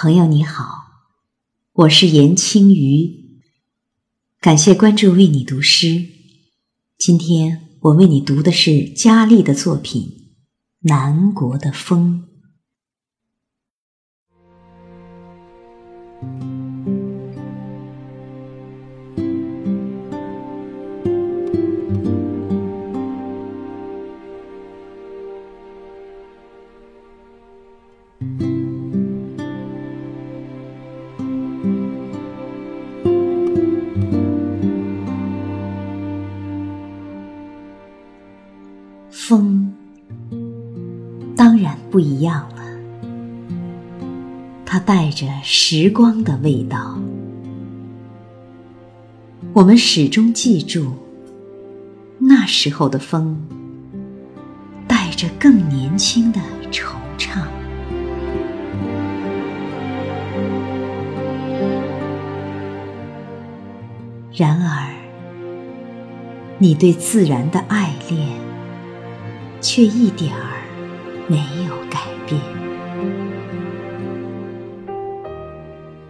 朋友你好，我是严青瑜，感谢关注为你读诗。今天我为你读的是佳丽的作品《南国的风》。风，当然不一样了。它带着时光的味道。我们始终记住，那时候的风，带着更年轻的惆怅。然而，你对自然的爱恋。却一点儿没有改变。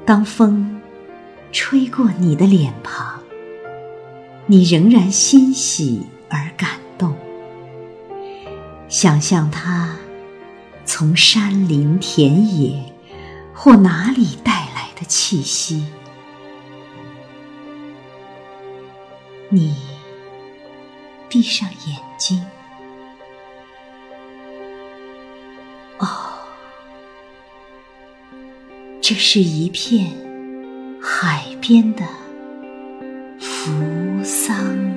当风吹过你的脸庞，你仍然欣喜而感动。想象它从山林、田野或哪里带来的气息，你闭上眼睛。哦。这是一片海边的扶桑。